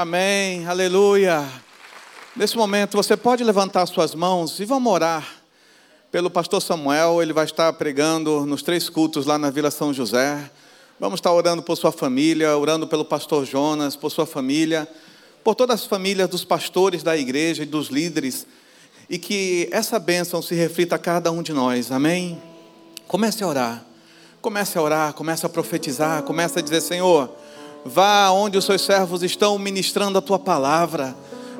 Amém, aleluia. Nesse momento, você pode levantar suas mãos e vamos orar pelo pastor Samuel. Ele vai estar pregando nos três cultos lá na Vila São José. Vamos estar orando por sua família, orando pelo pastor Jonas, por sua família, por todas as famílias dos pastores da igreja e dos líderes. E que essa bênção se reflita a cada um de nós. Amém? Comece a orar. Comece a orar, comece a profetizar, comece a dizer, Senhor, vá onde os seus servos estão ministrando a tua palavra.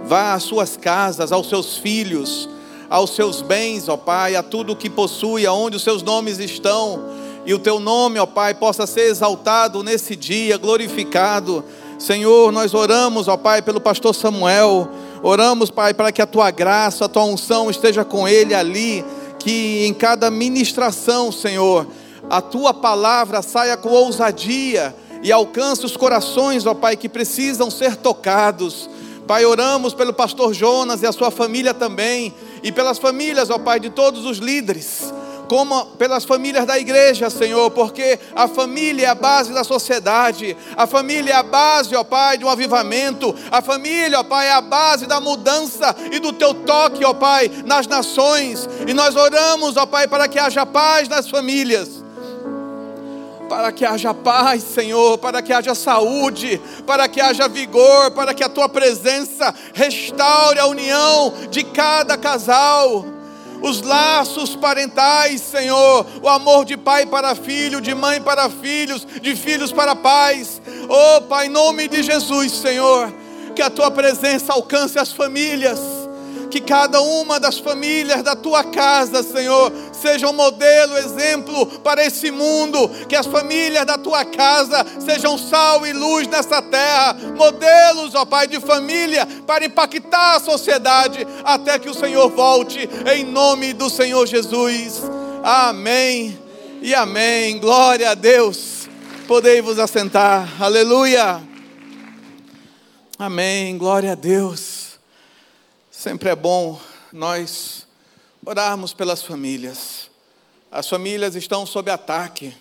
Vá às suas casas, aos seus filhos, aos seus bens, ó Pai, a tudo o que possui, aonde os seus nomes estão, e o teu nome, ó Pai, possa ser exaltado nesse dia, glorificado. Senhor, nós oramos, ó Pai, pelo pastor Samuel, oramos, Pai, para que a tua graça, a tua unção esteja com ele ali, que em cada ministração, Senhor, a tua palavra saia com ousadia e alcance os corações, ó Pai, que precisam ser tocados. Pai, oramos pelo pastor Jonas e a sua família também, e pelas famílias, ó Pai, de todos os líderes, como pelas famílias da igreja, Senhor, porque a família é a base da sociedade, a família é a base, ó Pai, de um avivamento, a família, ó Pai, é a base da mudança e do teu toque, ó Pai, nas nações, e nós oramos, ó Pai, para que haja paz nas famílias para que haja paz, Senhor, para que haja saúde, para que haja vigor, para que a tua presença restaure a união de cada casal. Os laços parentais, Senhor, o amor de pai para filho, de mãe para filhos, de filhos para pais. Oh, Pai, em nome de Jesus, Senhor, que a tua presença alcance as famílias que cada uma das famílias da tua casa, Senhor, seja um modelo, exemplo para esse mundo, que as famílias da tua casa sejam sal e luz nessa terra, modelos, ó Pai, de família para impactar a sociedade até que o Senhor volte, em nome do Senhor Jesus. Amém e amém. Glória a Deus. Podei vos assentar. Aleluia. Amém. Glória a Deus. Sempre é bom nós orarmos pelas famílias. As famílias estão sob ataque.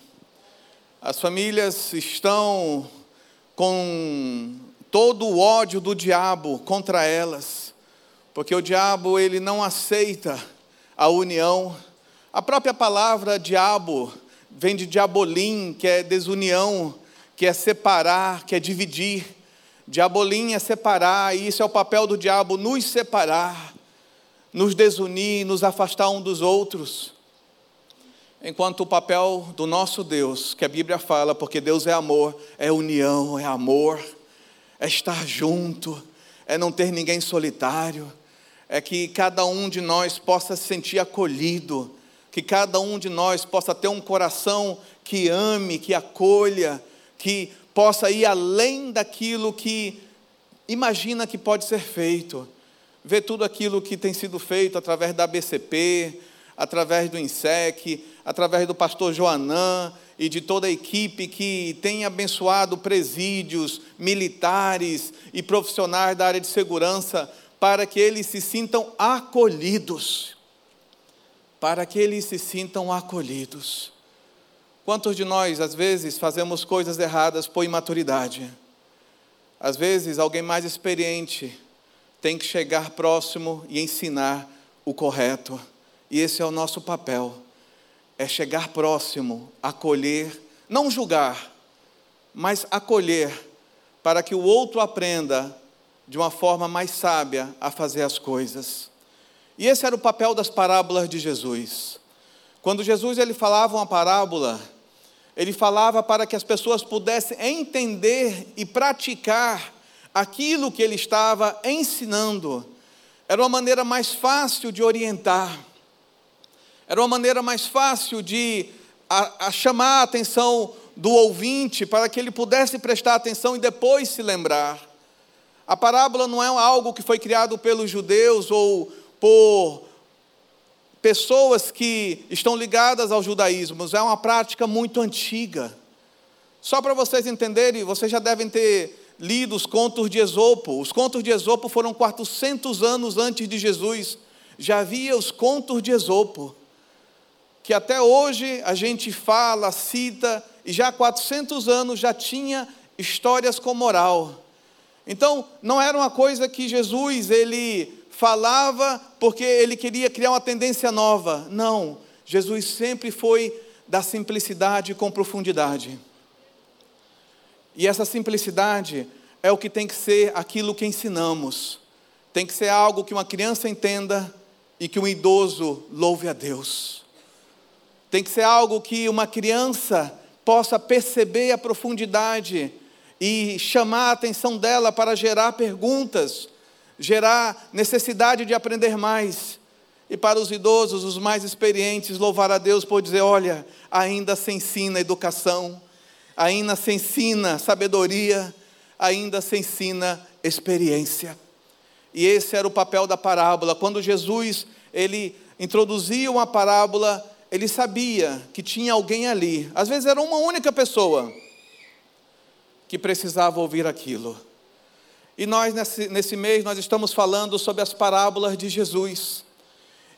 As famílias estão com todo o ódio do diabo contra elas, porque o diabo ele não aceita a união. A própria palavra diabo vem de diabolim, que é desunião, que é separar, que é dividir. Diabolim é separar, e isso é o papel do diabo, nos separar, nos desunir, nos afastar um dos outros. Enquanto o papel do nosso Deus, que a Bíblia fala, porque Deus é amor, é união, é amor, é estar junto, é não ter ninguém solitário, é que cada um de nós possa se sentir acolhido, que cada um de nós possa ter um coração que ame, que acolha, que possa ir além daquilo que imagina que pode ser feito. Ver tudo aquilo que tem sido feito através da BCP, através do INSEC, através do pastor Joanã e de toda a equipe que tem abençoado presídios, militares e profissionais da área de segurança para que eles se sintam acolhidos. Para que eles se sintam acolhidos. Quantos de nós, às vezes, fazemos coisas erradas por imaturidade? Às vezes, alguém mais experiente tem que chegar próximo e ensinar o correto. E esse é o nosso papel: é chegar próximo, acolher, não julgar, mas acolher, para que o outro aprenda de uma forma mais sábia a fazer as coisas. E esse era o papel das parábolas de Jesus. Quando Jesus ele falava uma parábola, ele falava para que as pessoas pudessem entender e praticar aquilo que ele estava ensinando. Era uma maneira mais fácil de orientar, era uma maneira mais fácil de a, a chamar a atenção do ouvinte para que ele pudesse prestar atenção e depois se lembrar. A parábola não é algo que foi criado pelos judeus ou por pessoas que estão ligadas ao judaísmo, é uma prática muito antiga. Só para vocês entenderem, vocês já devem ter lido os contos de Esopo. Os contos de Esopo foram 400 anos antes de Jesus. Já havia os contos de Esopo, que até hoje a gente fala, cita, e já há 400 anos já tinha histórias com moral. Então, não era uma coisa que Jesus ele falava porque ele queria criar uma tendência nova. Não, Jesus sempre foi da simplicidade com profundidade. E essa simplicidade é o que tem que ser aquilo que ensinamos. Tem que ser algo que uma criança entenda e que um idoso louve a Deus. Tem que ser algo que uma criança possa perceber a profundidade e chamar a atenção dela para gerar perguntas, gerar necessidade de aprender mais. E para os idosos, os mais experientes, louvar a Deus por dizer: olha, ainda se ensina educação, ainda se ensina sabedoria, ainda se ensina experiência. E esse era o papel da parábola. Quando Jesus ele introduzia uma parábola, ele sabia que tinha alguém ali, às vezes era uma única pessoa, que precisava ouvir aquilo. E nós, nesse, nesse mês, nós estamos falando sobre as parábolas de Jesus.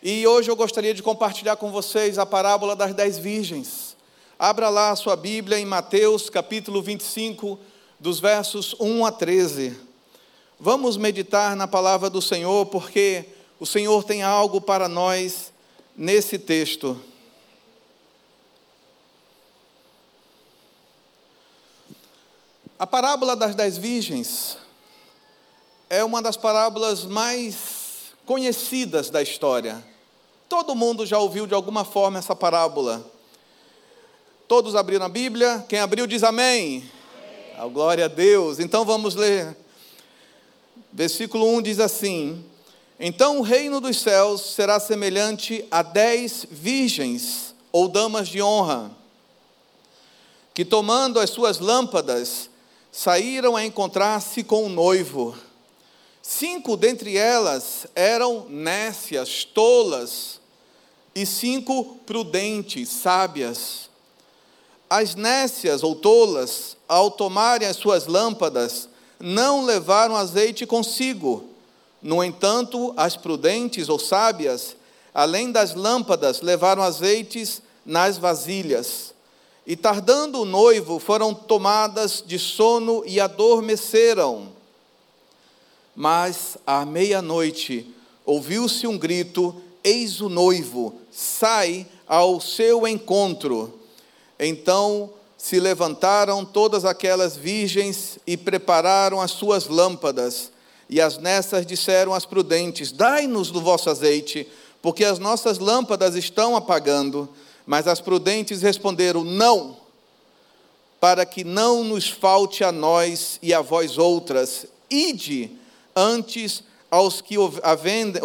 E hoje eu gostaria de compartilhar com vocês a parábola das dez virgens. Abra lá a sua Bíblia em Mateus capítulo 25, dos versos 1 a 13. Vamos meditar na palavra do Senhor, porque o Senhor tem algo para nós nesse texto. A parábola das dez virgens é uma das parábolas mais conhecidas da história. Todo mundo já ouviu de alguma forma essa parábola. Todos abriram a Bíblia? Quem abriu diz amém. amém. Oh, glória a Deus. Então vamos ler. Versículo 1 diz assim: Então o reino dos céus será semelhante a dez virgens ou damas de honra, que tomando as suas lâmpadas, saíram a encontrar-se com o noivo. Cinco dentre elas eram nécias, tolas, e cinco prudentes, sábias. As nécias ou tolas, ao tomarem as suas lâmpadas, não levaram azeite consigo. No entanto, as prudentes ou sábias, além das lâmpadas, levaram azeites nas vasilhas. E tardando o noivo, foram tomadas de sono e adormeceram. Mas à meia-noite ouviu-se um grito: Eis o noivo, sai ao seu encontro. Então se levantaram todas aquelas virgens e prepararam as suas lâmpadas. E as nessas disseram às prudentes: Dai-nos do vosso azeite, porque as nossas lâmpadas estão apagando. Mas as prudentes responderam: Não, para que não nos falte a nós e a vós outras. Ide antes aos que o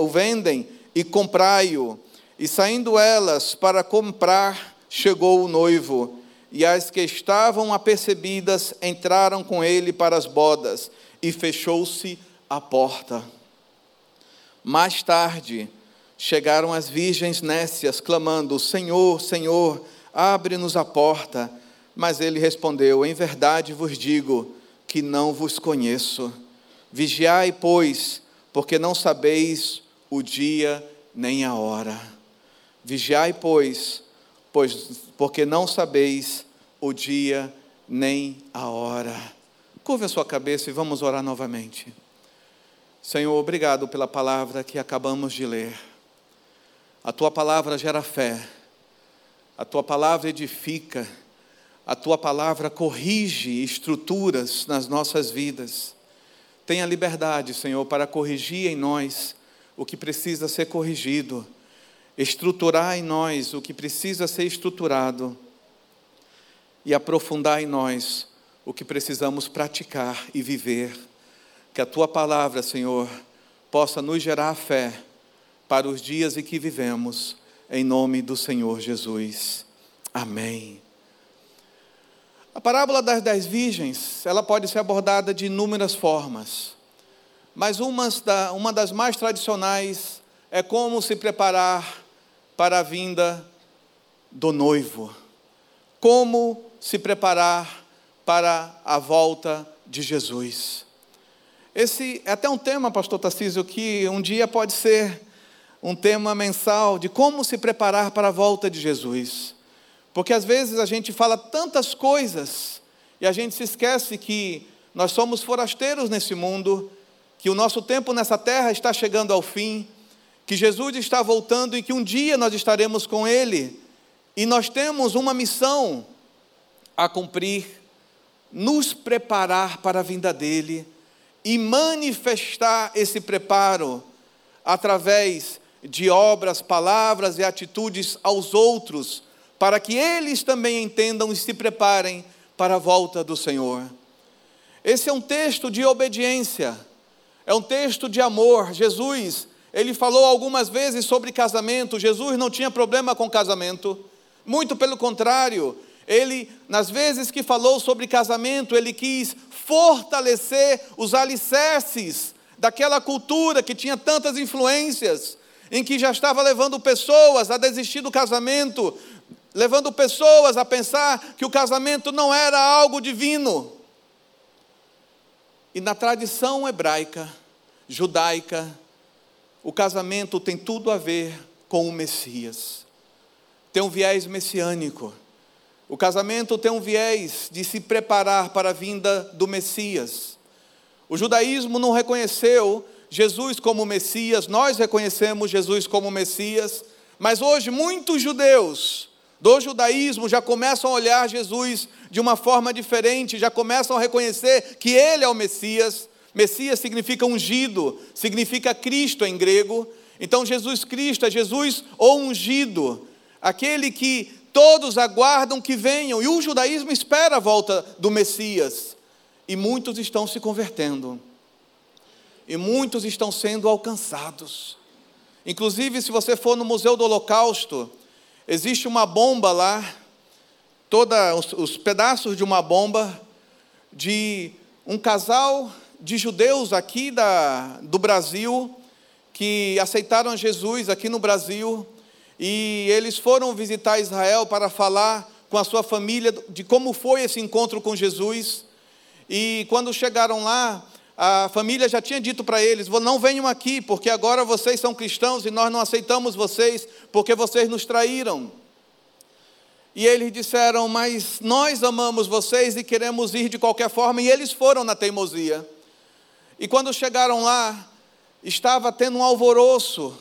vendem e comprai-o. E saindo elas para comprar, chegou o noivo. E as que estavam apercebidas entraram com ele para as bodas, e fechou-se a porta. Mais tarde, chegaram as virgens nécias, clamando: Senhor, Senhor, abre-nos a porta. Mas ele respondeu: Em verdade vos digo que não vos conheço. Vigiai, pois, porque não sabeis o dia nem a hora. Vigiai, pois, pois porque não sabeis o dia nem a hora. Curva a sua cabeça e vamos orar novamente. Senhor, obrigado pela palavra que acabamos de ler. A tua palavra gera fé, a tua palavra edifica, a tua palavra corrige estruturas nas nossas vidas. Tenha liberdade, Senhor, para corrigir em nós o que precisa ser corrigido, estruturar em nós o que precisa ser estruturado e aprofundar em nós o que precisamos praticar e viver. Que a tua palavra, Senhor, possa nos gerar fé para os dias em que vivemos, em nome do Senhor Jesus. Amém. A parábola das dez virgens, ela pode ser abordada de inúmeras formas, mas uma das mais tradicionais é como se preparar para a vinda do noivo, como se preparar para a volta de Jesus. Esse é até um tema, pastor Tarcísio, que um dia pode ser um tema mensal de como se preparar para a volta de Jesus. Porque às vezes a gente fala tantas coisas e a gente se esquece que nós somos forasteiros nesse mundo, que o nosso tempo nessa terra está chegando ao fim, que Jesus está voltando e que um dia nós estaremos com Ele. E nós temos uma missão a cumprir, nos preparar para a vinda dEle e manifestar esse preparo através de obras, palavras e atitudes aos outros, para que eles também entendam e se preparem para a volta do Senhor. Esse é um texto de obediência, é um texto de amor. Jesus, ele falou algumas vezes sobre casamento. Jesus não tinha problema com casamento, muito pelo contrário, ele, nas vezes que falou sobre casamento, ele quis fortalecer os alicerces daquela cultura que tinha tantas influências, em que já estava levando pessoas a desistir do casamento, levando pessoas a pensar que o casamento não era algo divino. E na tradição hebraica, judaica, o casamento tem tudo a ver com o Messias. Tem um viés messiânico. O casamento tem um viés de se preparar para a vinda do Messias. O judaísmo não reconheceu Jesus como Messias, nós reconhecemos Jesus como Messias, mas hoje muitos judeus do judaísmo já começam a olhar Jesus de uma forma diferente, já começam a reconhecer que ele é o Messias. Messias significa ungido, significa Cristo em grego. Então Jesus Cristo é Jesus ou ungido, aquele que todos aguardam que venham, e o judaísmo espera a volta do Messias. E muitos estão se convertendo e muitos estão sendo alcançados. Inclusive, se você for no Museu do Holocausto, existe uma bomba lá, todos os, os pedaços de uma bomba de um casal de judeus aqui da, do Brasil que aceitaram Jesus aqui no Brasil e eles foram visitar Israel para falar com a sua família de como foi esse encontro com Jesus. E quando chegaram lá, a família já tinha dito para eles: não venham aqui, porque agora vocês são cristãos e nós não aceitamos vocês, porque vocês nos traíram. E eles disseram: Mas nós amamos vocês e queremos ir de qualquer forma, e eles foram na teimosia. E quando chegaram lá, estava tendo um alvoroço,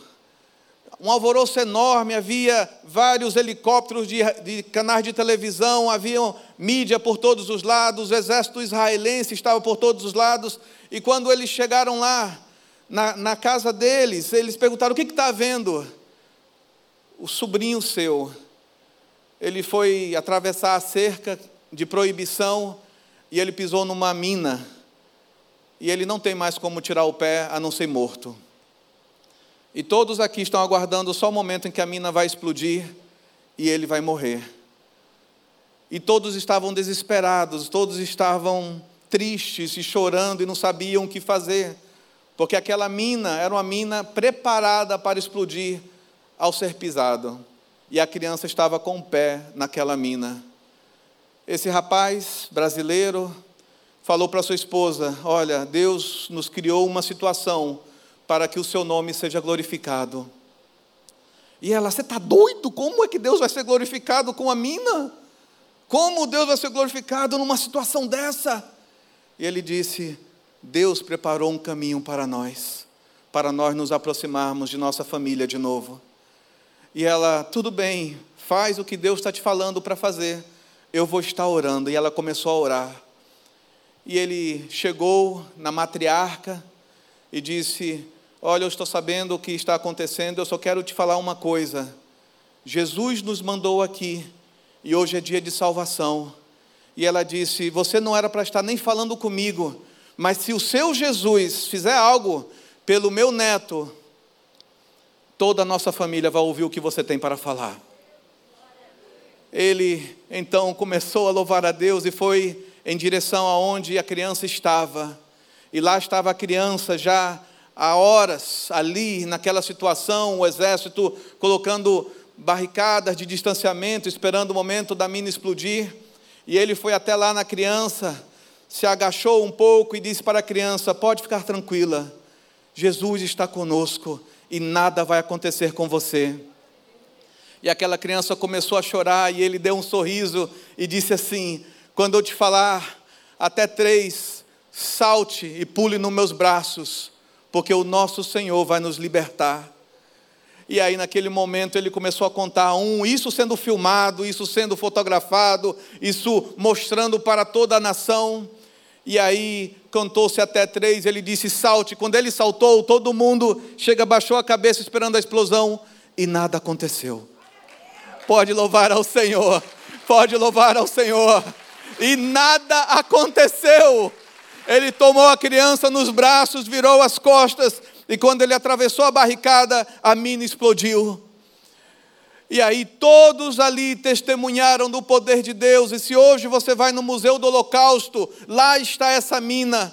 um alvoroço enorme, havia vários helicópteros de, de canais de televisão, havia mídia por todos os lados, o exército israelense estava por todos os lados, e quando eles chegaram lá, na, na casa deles, eles perguntaram: o que está havendo? O sobrinho seu, ele foi atravessar a cerca de proibição e ele pisou numa mina, e ele não tem mais como tirar o pé a não ser morto. E todos aqui estão aguardando só o momento em que a mina vai explodir e ele vai morrer. E todos estavam desesperados, todos estavam tristes e chorando e não sabiam o que fazer, porque aquela mina era uma mina preparada para explodir ao ser pisado. E a criança estava com o pé naquela mina. Esse rapaz brasileiro falou para sua esposa: Olha, Deus nos criou uma situação para que o seu nome seja glorificado. E ela, você está doido? Como é que Deus vai ser glorificado com a mina? Como Deus vai ser glorificado numa situação dessa? E ele disse: Deus preparou um caminho para nós, para nós nos aproximarmos de nossa família de novo. E ela, tudo bem, faz o que Deus está te falando para fazer, eu vou estar orando. E ela começou a orar. E ele chegou na matriarca e disse: Olha, eu estou sabendo o que está acontecendo, eu só quero te falar uma coisa. Jesus nos mandou aqui e hoje é dia de salvação. E ela disse: Você não era para estar nem falando comigo, mas se o seu Jesus fizer algo pelo meu neto, toda a nossa família vai ouvir o que você tem para falar. Ele então começou a louvar a Deus e foi em direção aonde a criança estava. E lá estava a criança já há horas ali naquela situação, o exército colocando barricadas de distanciamento, esperando o momento da mina explodir. E ele foi até lá na criança, se agachou um pouco e disse para a criança: Pode ficar tranquila, Jesus está conosco e nada vai acontecer com você. E aquela criança começou a chorar e ele deu um sorriso e disse assim: Quando eu te falar até três, salte e pule nos meus braços, porque o nosso Senhor vai nos libertar. E aí, naquele momento, ele começou a contar um, isso sendo filmado, isso sendo fotografado, isso mostrando para toda a nação. E aí, cantou-se até três, ele disse: salte. Quando ele saltou, todo mundo chega, baixou a cabeça esperando a explosão, e nada aconteceu. Pode louvar ao Senhor, pode louvar ao Senhor. E nada aconteceu. Ele tomou a criança nos braços, virou as costas, e quando ele atravessou a barricada, a mina explodiu. E aí todos ali testemunharam do poder de Deus. E se hoje você vai no Museu do Holocausto, lá está essa mina.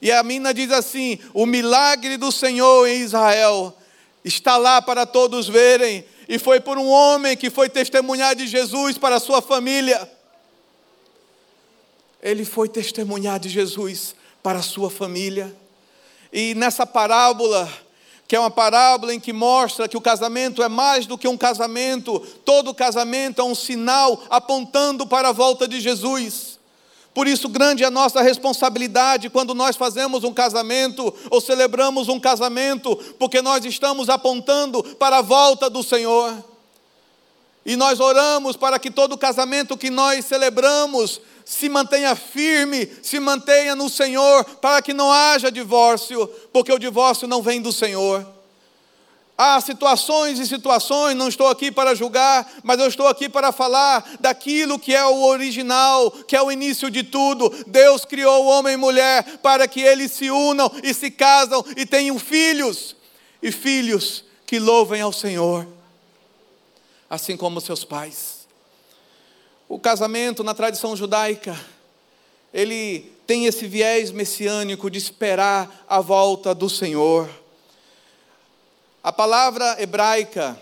E a mina diz assim: o milagre do Senhor em Israel está lá para todos verem. E foi por um homem que foi testemunhar de Jesus para a sua família. Ele foi testemunhar de Jesus para a sua família. E nessa parábola, que é uma parábola em que mostra que o casamento é mais do que um casamento, todo casamento é um sinal apontando para a volta de Jesus. Por isso, grande é a nossa responsabilidade quando nós fazemos um casamento ou celebramos um casamento, porque nós estamos apontando para a volta do Senhor. E nós oramos para que todo casamento que nós celebramos se mantenha firme, se mantenha no Senhor, para que não haja divórcio, porque o divórcio não vem do Senhor. Há situações e situações, não estou aqui para julgar, mas eu estou aqui para falar daquilo que é o original, que é o início de tudo. Deus criou o homem e mulher para que eles se unam e se casam e tenham filhos, e filhos que louvem ao Senhor, assim como seus pais. O casamento na tradição judaica, ele tem esse viés messiânico de esperar a volta do Senhor. A palavra hebraica,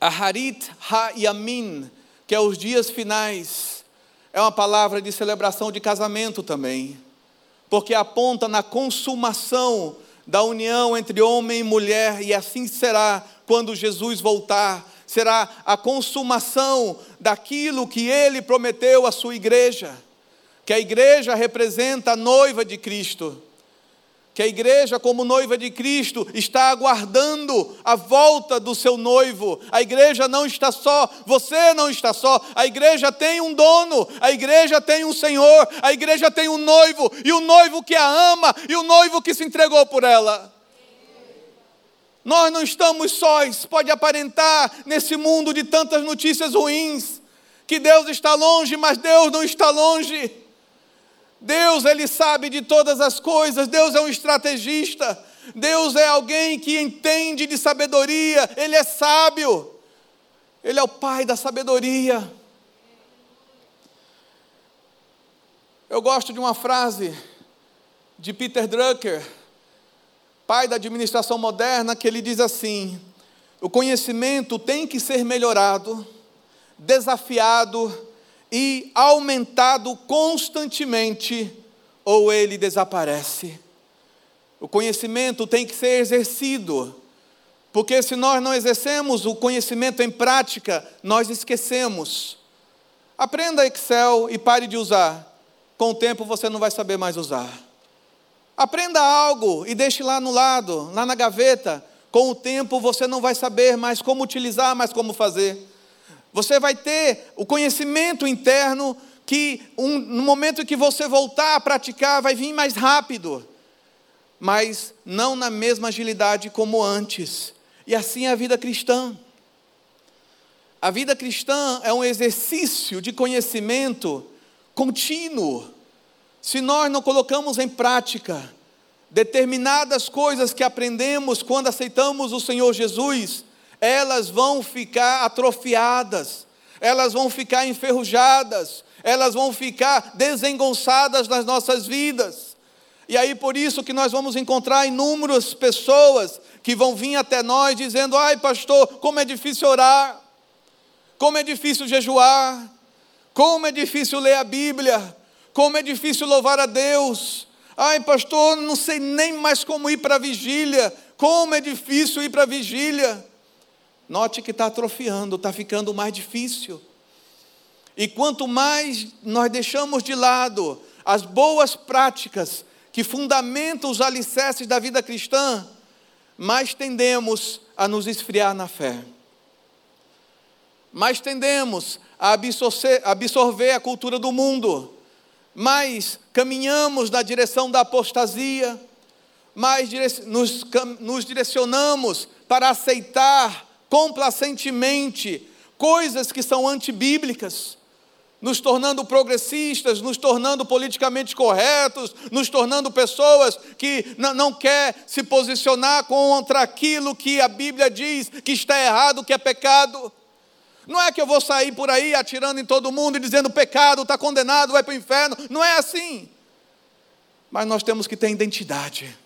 Aharit Ha-Yamin, que é os dias finais, é uma palavra de celebração de casamento também, porque aponta na consumação da união entre homem e mulher, e assim será quando Jesus voltar será a consumação daquilo que ele prometeu à sua igreja, que a igreja representa a noiva de Cristo, que a igreja, como noiva de Cristo, está aguardando a volta do seu noivo. A igreja não está só, você não está só. A igreja tem um dono, a igreja tem um Senhor, a igreja tem um noivo, e o noivo que a ama, e o noivo que se entregou por ela. Nós não estamos sós, pode aparentar nesse mundo de tantas notícias ruins, que Deus está longe, mas Deus não está longe. Deus, Ele sabe de todas as coisas, Deus é um estrategista, Deus é alguém que entende de sabedoria, Ele é sábio, Ele é o Pai da sabedoria. Eu gosto de uma frase de Peter Drucker, pai da administração moderna, que ele diz assim: o conhecimento tem que ser melhorado, desafiado e aumentado constantemente, ou ele desaparece. O conhecimento tem que ser exercido, porque se nós não exercemos o conhecimento em prática, nós esquecemos. Aprenda Excel e pare de usar. Com o tempo você não vai saber mais usar. Aprenda algo e deixe lá no lado, lá na gaveta. Com o tempo você não vai saber mais como utilizar, mais como fazer. Você vai ter o conhecimento interno que um, no momento que você voltar a praticar vai vir mais rápido, mas não na mesma agilidade como antes. E assim é a vida cristã. A vida cristã é um exercício de conhecimento contínuo. Se nós não colocamos em prática determinadas coisas que aprendemos quando aceitamos o Senhor Jesus, elas vão ficar atrofiadas, elas vão ficar enferrujadas, elas vão ficar desengonçadas nas nossas vidas. E aí por isso que nós vamos encontrar inúmeras pessoas que vão vir até nós dizendo: "Ai, pastor, como é difícil orar. Como é difícil jejuar. Como é difícil ler a Bíblia. Como é difícil louvar a Deus. Ai, pastor, não sei nem mais como ir para a vigília. Como é difícil ir para a vigília. Note que está atrofiando, está ficando mais difícil. E quanto mais nós deixamos de lado as boas práticas que fundamenta os alicerces da vida cristã, mais tendemos a nos esfriar na fé. Mais tendemos a absorver a cultura do mundo, mais caminhamos na direção da apostasia, mais nos, nos direcionamos para aceitar complacentemente coisas que são antibíblicas, nos tornando progressistas, nos tornando politicamente corretos, nos tornando pessoas que não quer se posicionar contra aquilo que a Bíblia diz que está errado, que é pecado. Não é que eu vou sair por aí atirando em todo mundo e dizendo pecado, está condenado, vai para o inferno. Não é assim. Mas nós temos que ter identidade.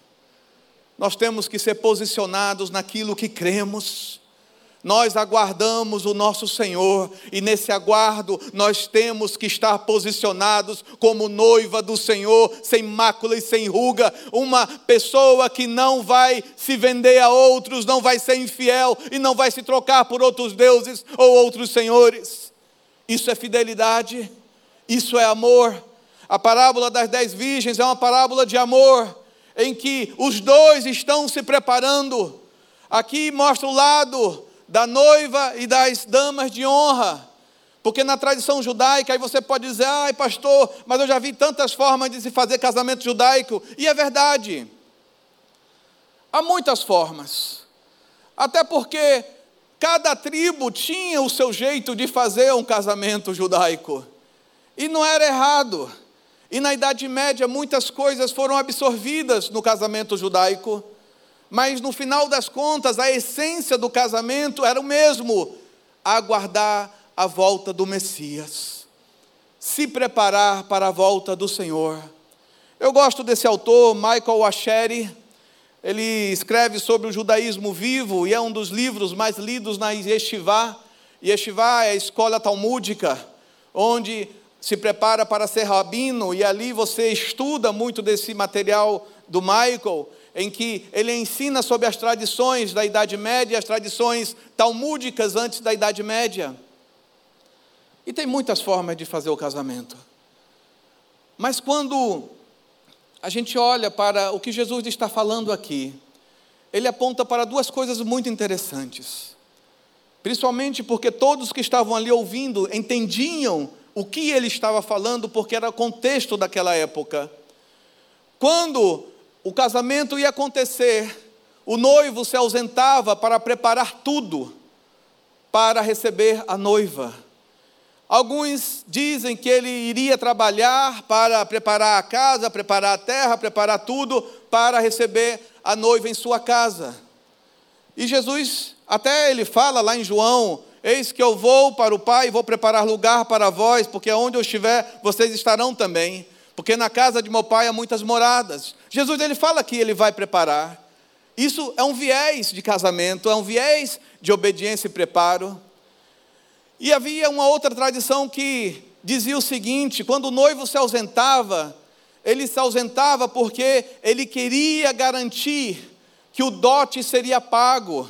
Nós temos que ser posicionados naquilo que cremos nós aguardamos o nosso Senhor e nesse aguardo nós temos que estar posicionados como noiva do Senhor, sem mácula e sem ruga, uma pessoa que não vai se vender a outros, não vai ser infiel e não vai se trocar por outros deuses ou outros senhores. Isso é fidelidade, isso é amor. A parábola das dez virgens é uma parábola de amor, em que os dois estão se preparando. Aqui mostra o lado da noiva e das damas de honra. Porque na tradição judaica, aí você pode dizer, ai pastor, mas eu já vi tantas formas de se fazer casamento judaico. E é verdade. Há muitas formas. Até porque cada tribo tinha o seu jeito de fazer um casamento judaico. E não era errado. E na Idade Média, muitas coisas foram absorvidas no casamento judaico. Mas no final das contas, a essência do casamento era o mesmo: aguardar a volta do Messias, se preparar para a volta do Senhor. Eu gosto desse autor, Michael Asheri. Ele escreve sobre o judaísmo vivo e é um dos livros mais lidos na Yeshiva. Yeshiva é a escola talmúdica, onde se prepara para ser rabino, e ali você estuda muito desse material do Michael em que ele ensina sobre as tradições da Idade Média, as tradições talmúdicas antes da Idade Média. E tem muitas formas de fazer o casamento. Mas quando a gente olha para o que Jesus está falando aqui, ele aponta para duas coisas muito interessantes. Principalmente porque todos que estavam ali ouvindo entendiam o que ele estava falando, porque era o contexto daquela época. Quando o casamento ia acontecer, o noivo se ausentava para preparar tudo para receber a noiva. Alguns dizem que ele iria trabalhar para preparar a casa, preparar a terra, preparar tudo para receber a noiva em sua casa. E Jesus, até ele fala lá em João: Eis que eu vou para o Pai e vou preparar lugar para vós, porque onde eu estiver, vocês estarão também porque na casa de meu pai há muitas moradas. Jesus ele fala que ele vai preparar. Isso é um viés de casamento, é um viés de obediência e preparo. E havia uma outra tradição que dizia o seguinte: quando o noivo se ausentava, ele se ausentava porque ele queria garantir que o dote seria pago.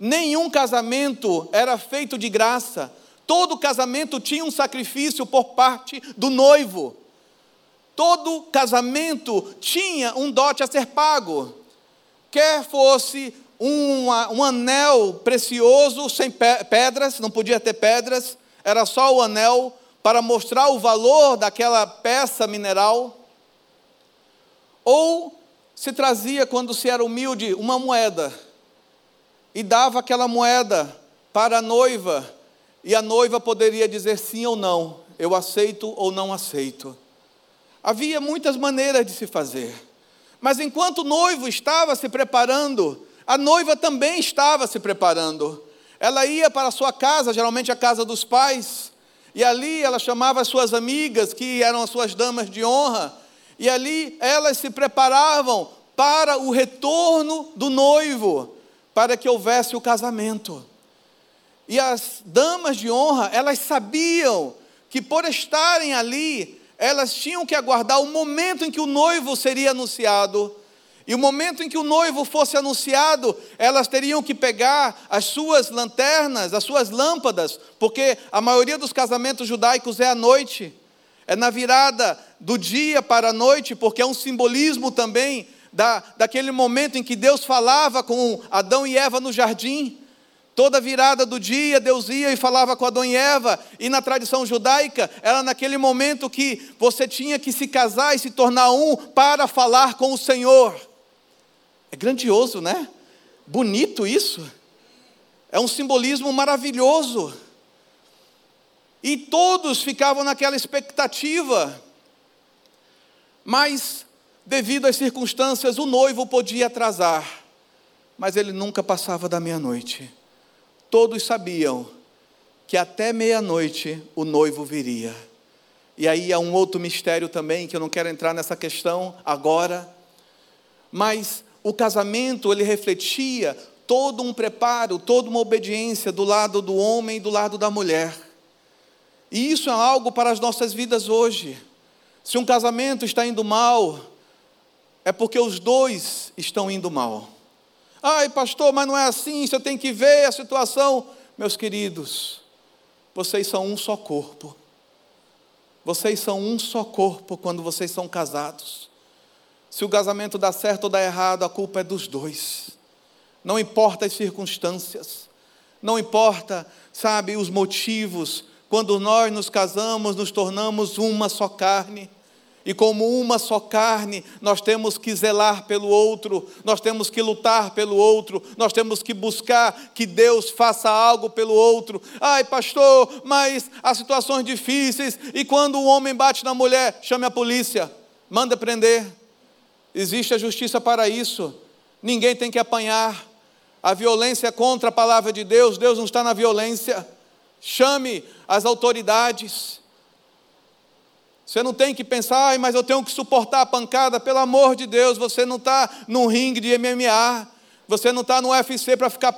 Nenhum casamento era feito de graça. Todo casamento tinha um sacrifício por parte do noivo. Todo casamento tinha um dote a ser pago, quer fosse um, um anel precioso sem pedras, não podia ter pedras, era só o anel para mostrar o valor daquela peça mineral, ou se trazia, quando se era humilde, uma moeda, e dava aquela moeda para a noiva, e a noiva poderia dizer sim ou não, eu aceito ou não aceito. Havia muitas maneiras de se fazer. Mas enquanto o noivo estava se preparando, a noiva também estava se preparando. Ela ia para a sua casa, geralmente a casa dos pais, e ali ela chamava as suas amigas, que eram as suas damas de honra, e ali elas se preparavam para o retorno do noivo, para que houvesse o casamento. E as damas de honra, elas sabiam que por estarem ali, elas tinham que aguardar o momento em que o noivo seria anunciado. E o momento em que o noivo fosse anunciado, elas teriam que pegar as suas lanternas, as suas lâmpadas, porque a maioria dos casamentos judaicos é à noite. é na virada do dia para a noite, porque é um simbolismo também da, daquele momento em que Deus falava com Adão e Eva no jardim. Toda virada do dia, Deus ia e falava com Adão e Eva, e na tradição judaica, era naquele momento que você tinha que se casar e se tornar um para falar com o Senhor. É grandioso, né? Bonito isso. É um simbolismo maravilhoso. E todos ficavam naquela expectativa. Mas, devido às circunstâncias, o noivo podia atrasar, mas ele nunca passava da meia-noite todos sabiam que até meia-noite o noivo viria. E aí há um outro mistério também, que eu não quero entrar nessa questão agora, mas o casamento ele refletia todo um preparo, toda uma obediência do lado do homem e do lado da mulher. E isso é algo para as nossas vidas hoje. Se um casamento está indo mal, é porque os dois estão indo mal. Ai, pastor, mas não é assim, você tem que ver a situação. Meus queridos, vocês são um só corpo. Vocês são um só corpo quando vocês são casados. Se o casamento dá certo ou dá errado, a culpa é dos dois. Não importa as circunstâncias, não importa, sabe, os motivos. Quando nós nos casamos, nos tornamos uma só carne. E como uma só carne, nós temos que zelar pelo outro, nós temos que lutar pelo outro, nós temos que buscar que Deus faça algo pelo outro. Ai, pastor, mas há situações difíceis, e quando o homem bate na mulher, chame a polícia, manda prender. Existe a justiça para isso. Ninguém tem que apanhar. A violência é contra a palavra de Deus, Deus não está na violência. Chame as autoridades. Você não tem que pensar, mas eu tenho que suportar a pancada, pelo amor de Deus, você não está num ringue de MMA, você não está no UFC para ficar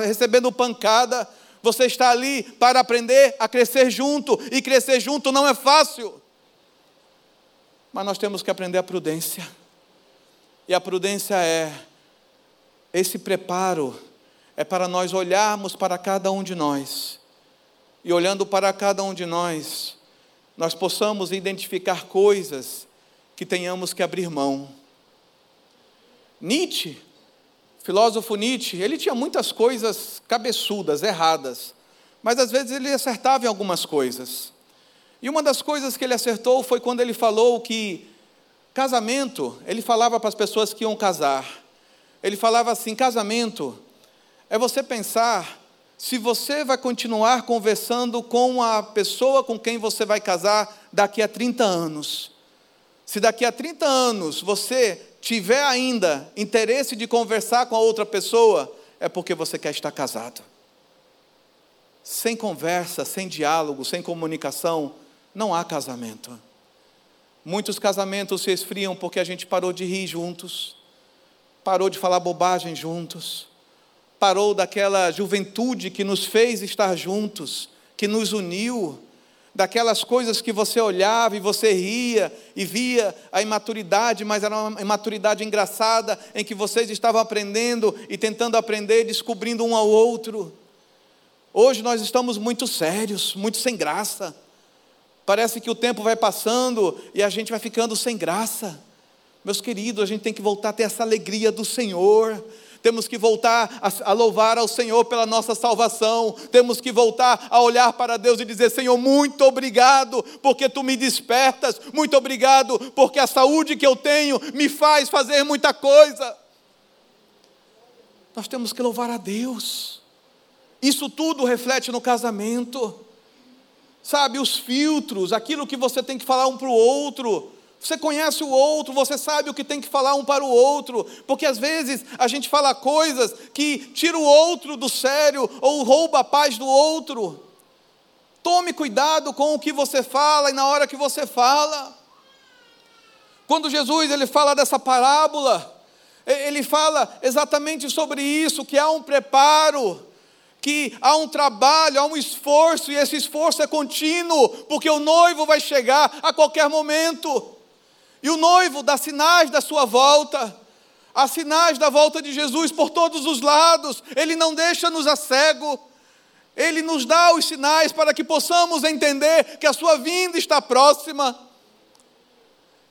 recebendo pancada, você está ali para aprender a crescer junto, e crescer junto não é fácil. Mas nós temos que aprender a prudência, e a prudência é esse preparo, é para nós olharmos para cada um de nós, e olhando para cada um de nós, nós possamos identificar coisas que tenhamos que abrir mão. Nietzsche, filósofo Nietzsche, ele tinha muitas coisas cabeçudas, erradas, mas às vezes ele acertava em algumas coisas. E uma das coisas que ele acertou foi quando ele falou que casamento, ele falava para as pessoas que iam casar. Ele falava assim: casamento é você pensar se você vai continuar conversando com a pessoa com quem você vai casar daqui a 30 anos. Se daqui a 30 anos você tiver ainda interesse de conversar com a outra pessoa, é porque você quer estar casado. Sem conversa, sem diálogo, sem comunicação, não há casamento. Muitos casamentos se esfriam porque a gente parou de rir juntos, parou de falar bobagem juntos parou daquela juventude que nos fez estar juntos, que nos uniu, daquelas coisas que você olhava e você ria e via a imaturidade, mas era uma imaturidade engraçada, em que vocês estavam aprendendo e tentando aprender, descobrindo um ao outro. Hoje nós estamos muito sérios, muito sem graça. Parece que o tempo vai passando e a gente vai ficando sem graça. Meus queridos, a gente tem que voltar a ter essa alegria do Senhor, temos que voltar a, a louvar ao Senhor pela nossa salvação, temos que voltar a olhar para Deus e dizer: Senhor, muito obrigado porque tu me despertas, muito obrigado porque a saúde que eu tenho me faz fazer muita coisa. Nós temos que louvar a Deus, isso tudo reflete no casamento, sabe, os filtros, aquilo que você tem que falar um para o outro, você conhece o outro, você sabe o que tem que falar um para o outro, porque às vezes a gente fala coisas que tira o outro do sério ou rouba a paz do outro. Tome cuidado com o que você fala e na hora que você fala. Quando Jesus ele fala dessa parábola, ele fala exatamente sobre isso, que há um preparo, que há um trabalho, há um esforço, e esse esforço é contínuo, porque o noivo vai chegar a qualquer momento. E o noivo dá sinais da sua volta, há sinais da volta de Jesus por todos os lados, ele não deixa-nos a cego. Ele nos dá os sinais para que possamos entender que a sua vinda está próxima.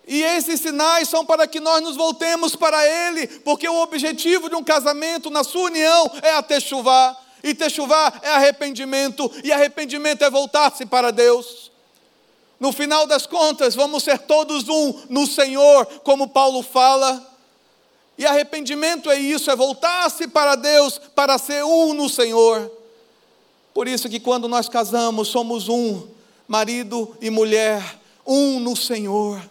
E esses sinais são para que nós nos voltemos para Ele, porque o objetivo de um casamento na sua união é a techuvá, e techuvá é arrependimento, e arrependimento é voltar-se para Deus. No final das contas, vamos ser todos um no Senhor, como Paulo fala. E arrependimento é isso, é voltar-se para Deus para ser um no Senhor. Por isso que quando nós casamos, somos um, marido e mulher, um no Senhor.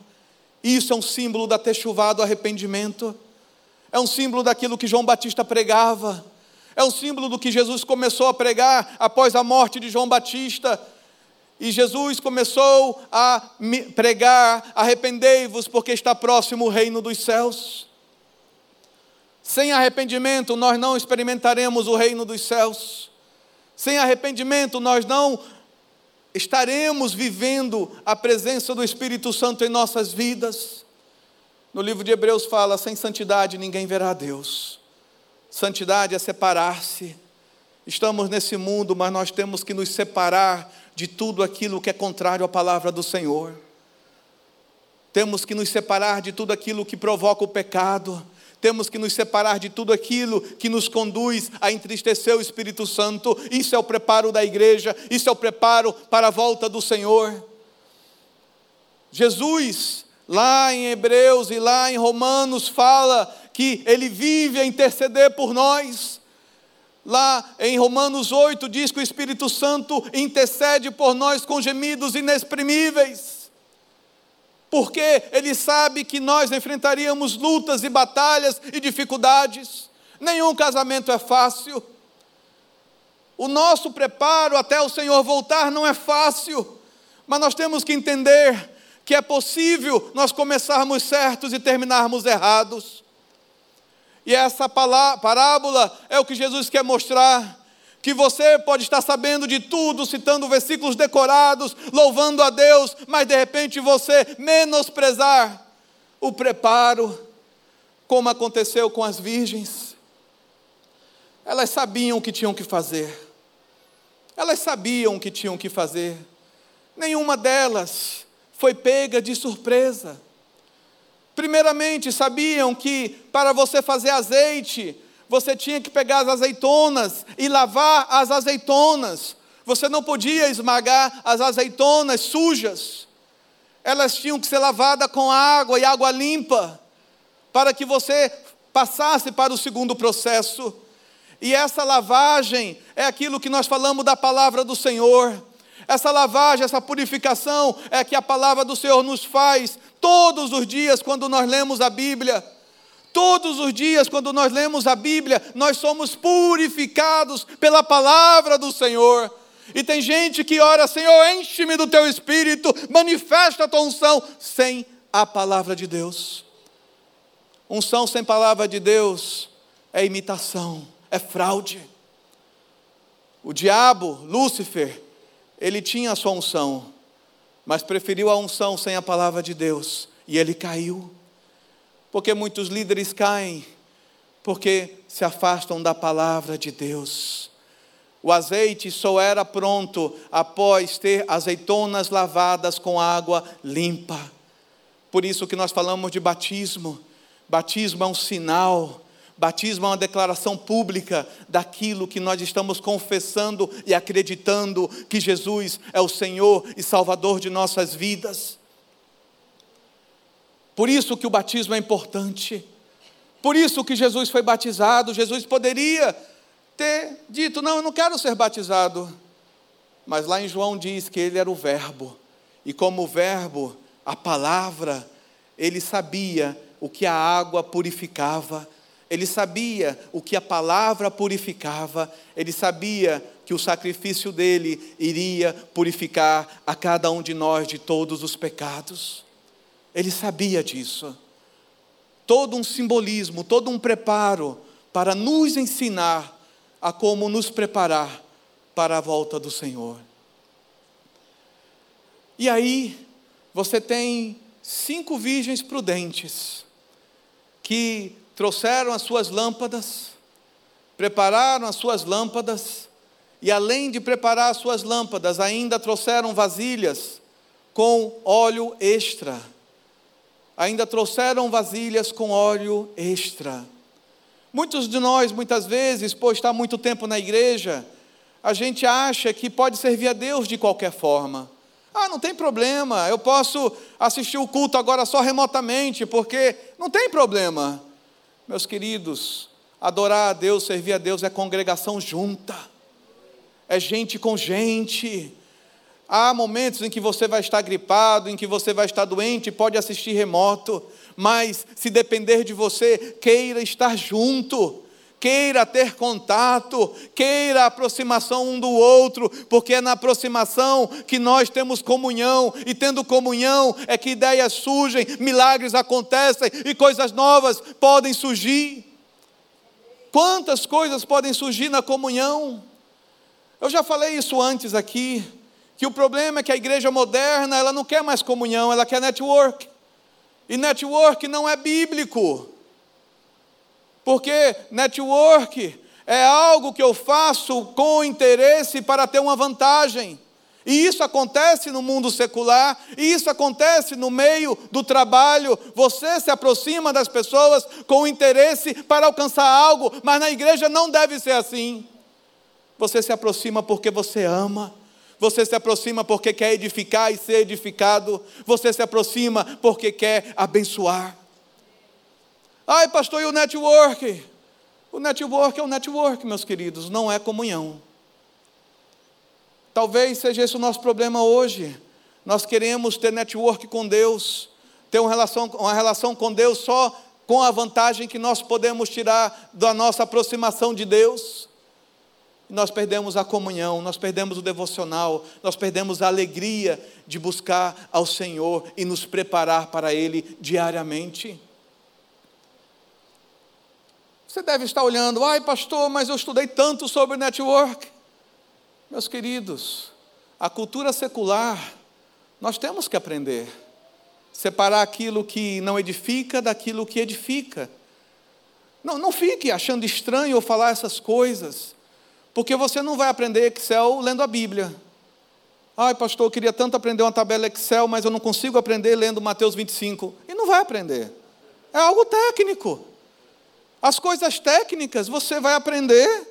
Isso é um símbolo da techuvá do arrependimento. É um símbolo daquilo que João Batista pregava. É um símbolo do que Jesus começou a pregar após a morte de João Batista. E Jesus começou a pregar: arrependei-vos, porque está próximo o reino dos céus. Sem arrependimento, nós não experimentaremos o reino dos céus. Sem arrependimento, nós não estaremos vivendo a presença do Espírito Santo em nossas vidas. No livro de Hebreus fala: sem santidade ninguém verá a Deus. Santidade é separar-se. Estamos nesse mundo, mas nós temos que nos separar de tudo aquilo que é contrário à palavra do Senhor. Temos que nos separar de tudo aquilo que provoca o pecado temos que nos separar de tudo aquilo que nos conduz a entristecer o Espírito Santo. Isso é o preparo da igreja, isso é o preparo para a volta do Senhor. Jesus, lá em Hebreus e lá em Romanos, fala que ele vive a interceder por nós. Lá em Romanos 8 diz que o Espírito Santo intercede por nós com gemidos inexprimíveis porque Ele sabe que nós enfrentaríamos lutas e batalhas e dificuldades. Nenhum casamento é fácil. O nosso preparo até o Senhor voltar não é fácil, mas nós temos que entender que é possível nós começarmos certos e terminarmos errados. E essa parábola é o que Jesus quer mostrar que você pode estar sabendo de tudo, citando versículos decorados, louvando a Deus, mas de repente você menosprezar o preparo, como aconteceu com as virgens. Elas sabiam o que tinham que fazer, elas sabiam o que tinham que fazer, nenhuma delas foi pega de surpresa. Primeiramente, sabiam que para você fazer azeite, você tinha que pegar as azeitonas e lavar as azeitonas. Você não podia esmagar as azeitonas sujas. Elas tinham que ser lavadas com água e água limpa, para que você passasse para o segundo processo. E essa lavagem é aquilo que nós falamos da palavra do Senhor. Essa lavagem, essa purificação é que a palavra do Senhor nos faz todos os dias quando nós lemos a Bíblia. Todos os dias, quando nós lemos a Bíblia, nós somos purificados pela palavra do Senhor. E tem gente que ora, Senhor, enche-me do teu espírito, manifesta a tua unção, sem a palavra de Deus. Unção sem palavra de Deus é imitação, é fraude. O diabo, Lúcifer, ele tinha a sua unção, mas preferiu a unção sem a palavra de Deus, e ele caiu. Porque muitos líderes caem porque se afastam da palavra de Deus. O azeite só era pronto após ter azeitonas lavadas com água limpa. Por isso que nós falamos de batismo. Batismo é um sinal, batismo é uma declaração pública daquilo que nós estamos confessando e acreditando que Jesus é o Senhor e Salvador de nossas vidas. Por isso que o batismo é importante. Por isso que Jesus foi batizado. Jesus poderia ter dito: Não, eu não quero ser batizado. Mas lá em João diz que ele era o Verbo. E como Verbo, a palavra, ele sabia o que a água purificava. Ele sabia o que a palavra purificava. Ele sabia que o sacrifício dele iria purificar a cada um de nós de todos os pecados. Ele sabia disso. Todo um simbolismo, todo um preparo para nos ensinar a como nos preparar para a volta do Senhor. E aí, você tem cinco virgens prudentes que trouxeram as suas lâmpadas, prepararam as suas lâmpadas e além de preparar suas lâmpadas, ainda trouxeram vasilhas com óleo extra. Ainda trouxeram vasilhas com óleo extra. Muitos de nós, muitas vezes, por estar muito tempo na igreja, a gente acha que pode servir a Deus de qualquer forma. Ah, não tem problema, eu posso assistir o culto agora só remotamente, porque não tem problema. Meus queridos, adorar a Deus, servir a Deus é congregação junta, é gente com gente. Há momentos em que você vai estar gripado, em que você vai estar doente, pode assistir remoto, mas se depender de você, queira estar junto, queira ter contato, queira aproximação um do outro, porque é na aproximação que nós temos comunhão, e tendo comunhão é que ideias surgem, milagres acontecem e coisas novas podem surgir. Quantas coisas podem surgir na comunhão? Eu já falei isso antes aqui, que o problema é que a igreja moderna, ela não quer mais comunhão, ela quer network. E network não é bíblico. Porque network é algo que eu faço com interesse para ter uma vantagem. E isso acontece no mundo secular, e isso acontece no meio do trabalho. Você se aproxima das pessoas com interesse para alcançar algo, mas na igreja não deve ser assim. Você se aproxima porque você ama, você se aproxima porque quer edificar e ser edificado. Você se aproxima porque quer abençoar. Ai, pastor, e o network? O network é o network, meus queridos, não é comunhão. Talvez seja esse o nosso problema hoje. Nós queremos ter network com Deus, ter uma relação, uma relação com Deus só com a vantagem que nós podemos tirar da nossa aproximação de Deus nós perdemos a comunhão, nós perdemos o devocional, nós perdemos a alegria de buscar ao Senhor e nos preparar para Ele diariamente. Você deve estar olhando, ai pastor, mas eu estudei tanto sobre network. Meus queridos, a cultura secular, nós temos que aprender. Separar aquilo que não edifica daquilo que edifica. Não, não fique achando estranho eu falar essas coisas. Porque você não vai aprender Excel lendo a Bíblia. Ai, pastor, eu queria tanto aprender uma tabela Excel, mas eu não consigo aprender lendo Mateus 25. E não vai aprender. É algo técnico. As coisas técnicas você vai aprender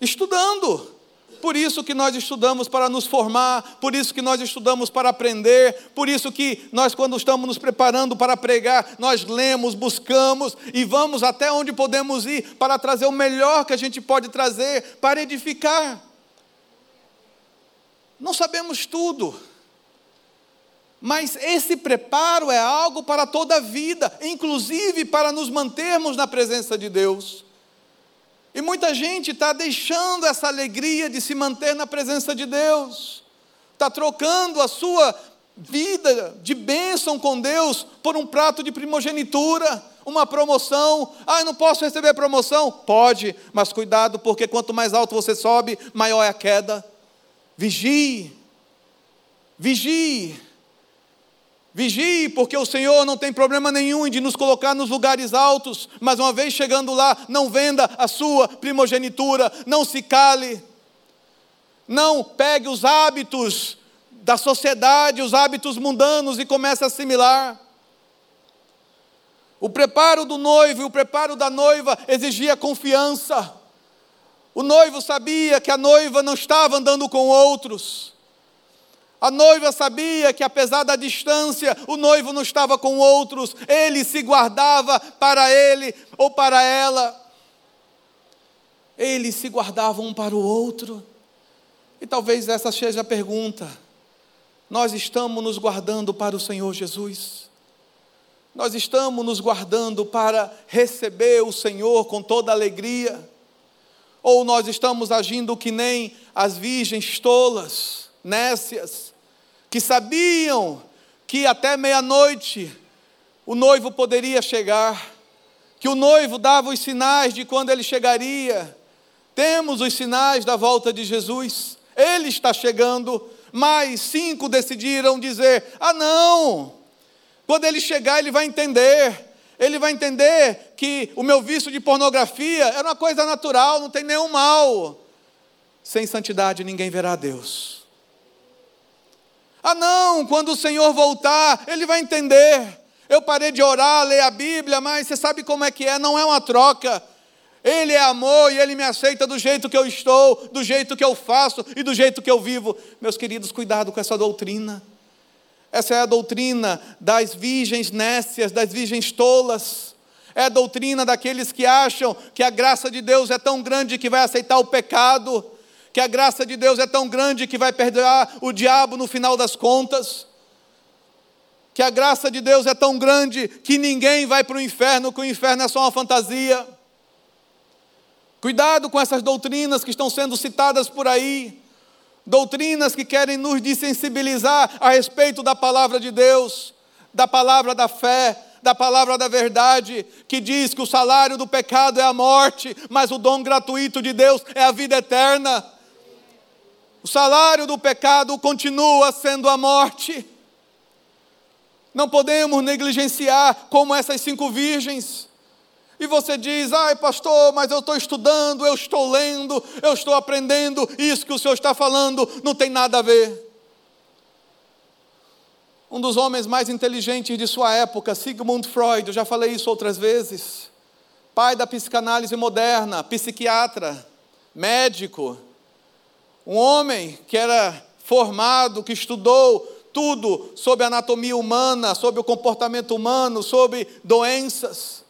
estudando. Por isso que nós estudamos para nos formar, por isso que nós estudamos para aprender, por isso que nós, quando estamos nos preparando para pregar, nós lemos, buscamos e vamos até onde podemos ir para trazer o melhor que a gente pode trazer para edificar. Não sabemos tudo, mas esse preparo é algo para toda a vida, inclusive para nos mantermos na presença de Deus. E muita gente está deixando essa alegria de se manter na presença de Deus, está trocando a sua vida de bênção com Deus por um prato de primogenitura, uma promoção. Ah, eu não posso receber promoção? Pode, mas cuidado, porque quanto mais alto você sobe, maior é a queda. Vigie, vigie. Vigie, porque o Senhor não tem problema nenhum de nos colocar nos lugares altos, mas uma vez chegando lá, não venda a sua primogenitura, não se cale, não pegue os hábitos da sociedade, os hábitos mundanos e comece a assimilar. O preparo do noivo e o preparo da noiva exigia confiança. O noivo sabia que a noiva não estava andando com outros. A noiva sabia que, apesar da distância, o noivo não estava com outros, ele se guardava para ele ou para ela. Eles se guardavam um para o outro. E talvez essa seja a pergunta. Nós estamos nos guardando para o Senhor Jesus? Nós estamos nos guardando para receber o Senhor com toda alegria? Ou nós estamos agindo que nem as virgens tolas, nécias, que sabiam que até meia-noite o noivo poderia chegar, que o noivo dava os sinais de quando ele chegaria. Temos os sinais da volta de Jesus, ele está chegando, mas cinco decidiram dizer: ah, não, quando ele chegar, ele vai entender. Ele vai entender que o meu vício de pornografia era uma coisa natural, não tem nenhum mal. sem santidade ninguém verá Deus. Ah, não, quando o Senhor voltar, ele vai entender. Eu parei de orar, ler a Bíblia, mas você sabe como é que é, não é uma troca. Ele é amor e ele me aceita do jeito que eu estou, do jeito que eu faço e do jeito que eu vivo. Meus queridos, cuidado com essa doutrina. Essa é a doutrina das virgens nécias, das virgens tolas. É a doutrina daqueles que acham que a graça de Deus é tão grande que vai aceitar o pecado, que a graça de Deus é tão grande que vai perdoar o diabo no final das contas, que a graça de Deus é tão grande que ninguém vai para o inferno, que o inferno é só uma fantasia. Cuidado com essas doutrinas que estão sendo citadas por aí, doutrinas que querem nos desensibilizar a respeito da palavra de Deus, da palavra da fé, da palavra da verdade, que diz que o salário do pecado é a morte, mas o dom gratuito de Deus é a vida eterna. O salário do pecado continua sendo a morte. Não podemos negligenciar como essas cinco virgens. E você diz, ai pastor, mas eu estou estudando, eu estou lendo, eu estou aprendendo, isso que o senhor está falando não tem nada a ver. Um dos homens mais inteligentes de sua época, Sigmund Freud, eu já falei isso outras vezes, pai da psicanálise moderna, psiquiatra, médico, um homem que era formado, que estudou tudo sobre anatomia humana, sobre o comportamento humano, sobre doenças.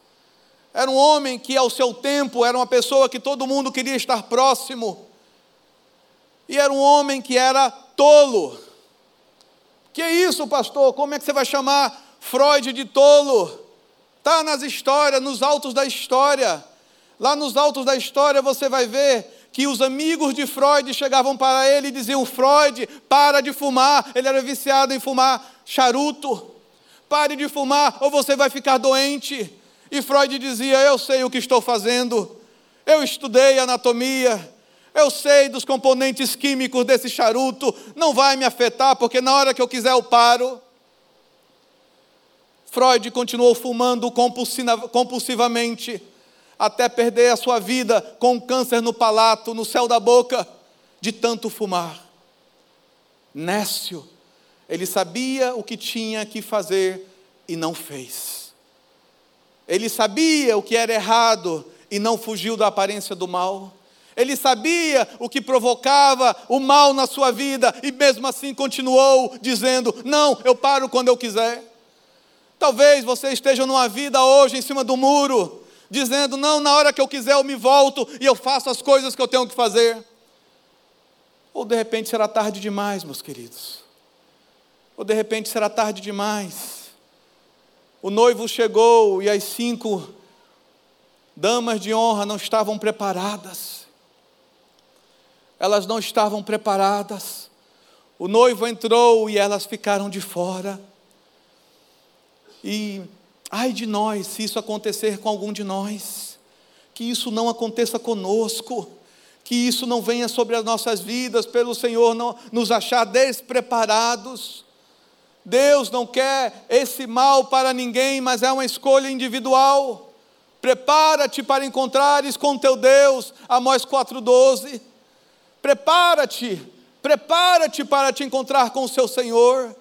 Era um homem que, ao seu tempo, era uma pessoa que todo mundo queria estar próximo. E era um homem que era tolo. Que isso, pastor? Como é que você vai chamar Freud de tolo? Está nas histórias, nos autos da história. Lá nos autos da história você vai ver que os amigos de Freud chegavam para ele e diziam: Freud, para de fumar. Ele era viciado em fumar charuto. Pare de fumar ou você vai ficar doente. E Freud dizia: Eu sei o que estou fazendo, eu estudei anatomia, eu sei dos componentes químicos desse charuto, não vai me afetar, porque na hora que eu quiser eu paro. Freud continuou fumando compulsivamente, até perder a sua vida com um câncer no palato, no céu da boca, de tanto fumar. Nécio, ele sabia o que tinha que fazer e não fez. Ele sabia o que era errado e não fugiu da aparência do mal. Ele sabia o que provocava o mal na sua vida e mesmo assim continuou dizendo: Não, eu paro quando eu quiser. Talvez você esteja numa vida hoje em cima do muro, dizendo: Não, na hora que eu quiser eu me volto e eu faço as coisas que eu tenho que fazer. Ou de repente será tarde demais, meus queridos. Ou de repente será tarde demais. O noivo chegou e as cinco damas de honra não estavam preparadas. Elas não estavam preparadas. O noivo entrou e elas ficaram de fora. E ai de nós se isso acontecer com algum de nós, que isso não aconteça conosco, que isso não venha sobre as nossas vidas, pelo Senhor não nos achar despreparados. Deus não quer esse mal para ninguém, mas é uma escolha individual. Prepara-te para encontrares com teu Deus, Amós 4,12. Prepara-te, prepara-te para te encontrar com o seu Senhor.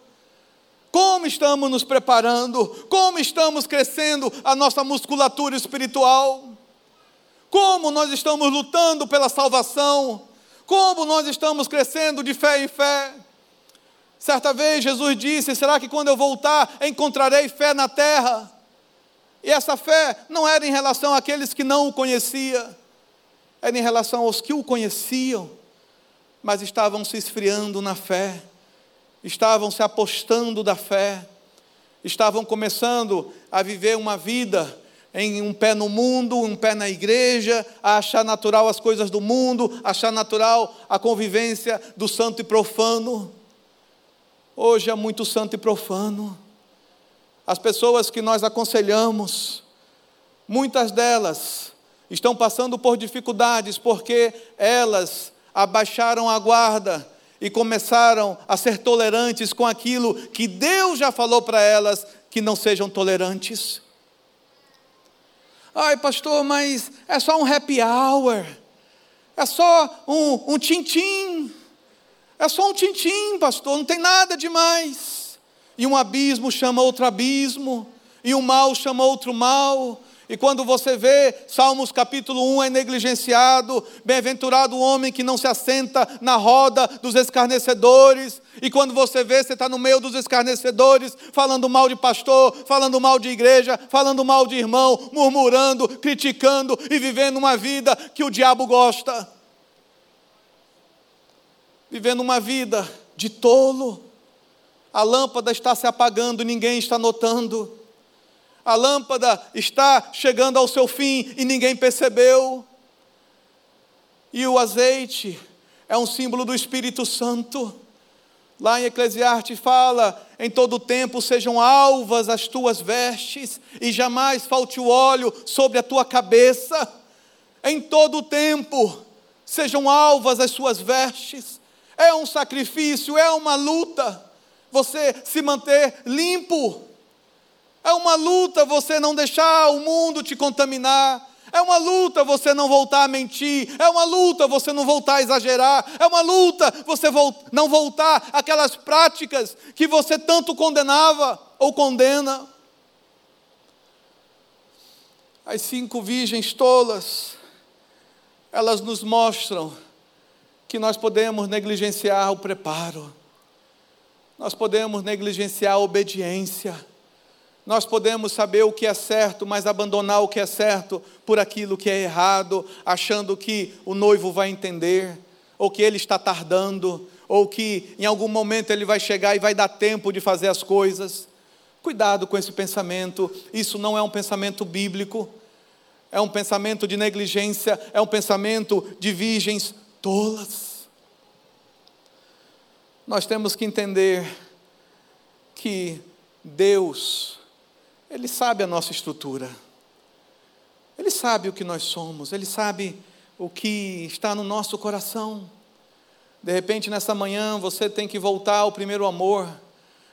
Como estamos nos preparando? Como estamos crescendo a nossa musculatura espiritual? Como nós estamos lutando pela salvação? Como nós estamos crescendo de fé em fé? Certa vez Jesus disse: Será que quando eu voltar encontrarei fé na terra? E essa fé não era em relação àqueles que não o conheciam, era em relação aos que o conheciam, mas estavam se esfriando na fé, estavam se apostando da fé, estavam começando a viver uma vida em um pé no mundo, um pé na igreja, a achar natural as coisas do mundo, achar natural a convivência do santo e profano. Hoje é muito santo e profano. As pessoas que nós aconselhamos, muitas delas estão passando por dificuldades porque elas abaixaram a guarda e começaram a ser tolerantes com aquilo que Deus já falou para elas que não sejam tolerantes. Ai, pastor, mas é só um happy hour. É só um, um tintim. É só um tintim, pastor, não tem nada demais. E um abismo chama outro abismo, e um mal chama outro mal. E quando você vê Salmos capítulo 1 é negligenciado, bem-aventurado o homem que não se assenta na roda dos escarnecedores. E quando você vê, você está no meio dos escarnecedores, falando mal de pastor, falando mal de igreja, falando mal de irmão, murmurando, criticando e vivendo uma vida que o diabo gosta. Vivendo uma vida de tolo. A lâmpada está se apagando, ninguém está notando a lâmpada está chegando ao seu fim e ninguém percebeu. E o azeite é um símbolo do Espírito Santo. Lá em Eclesiastes fala: em todo tempo sejam alvas as tuas vestes, e jamais falte o óleo sobre a tua cabeça. Em todo tempo sejam alvas as suas vestes. É um sacrifício, é uma luta. Você se manter limpo. É uma luta você não deixar o mundo te contaminar. É uma luta você não voltar a mentir. É uma luta você não voltar a exagerar. É uma luta você não voltar aquelas práticas que você tanto condenava ou condena. As cinco virgens tolas, elas nos mostram que nós podemos negligenciar o preparo, nós podemos negligenciar a obediência nós podemos saber o que é certo, mas abandonar o que é certo por aquilo que é errado, achando que o noivo vai entender, ou que ele está tardando, ou que em algum momento ele vai chegar e vai dar tempo de fazer as coisas. Cuidado com esse pensamento, isso não é um pensamento bíblico, é um pensamento de negligência, é um pensamento de virgens tolas. Nós temos que entender que Deus ele sabe a nossa estrutura. Ele sabe o que nós somos, ele sabe o que está no nosso coração. De repente, nessa manhã, você tem que voltar ao primeiro amor.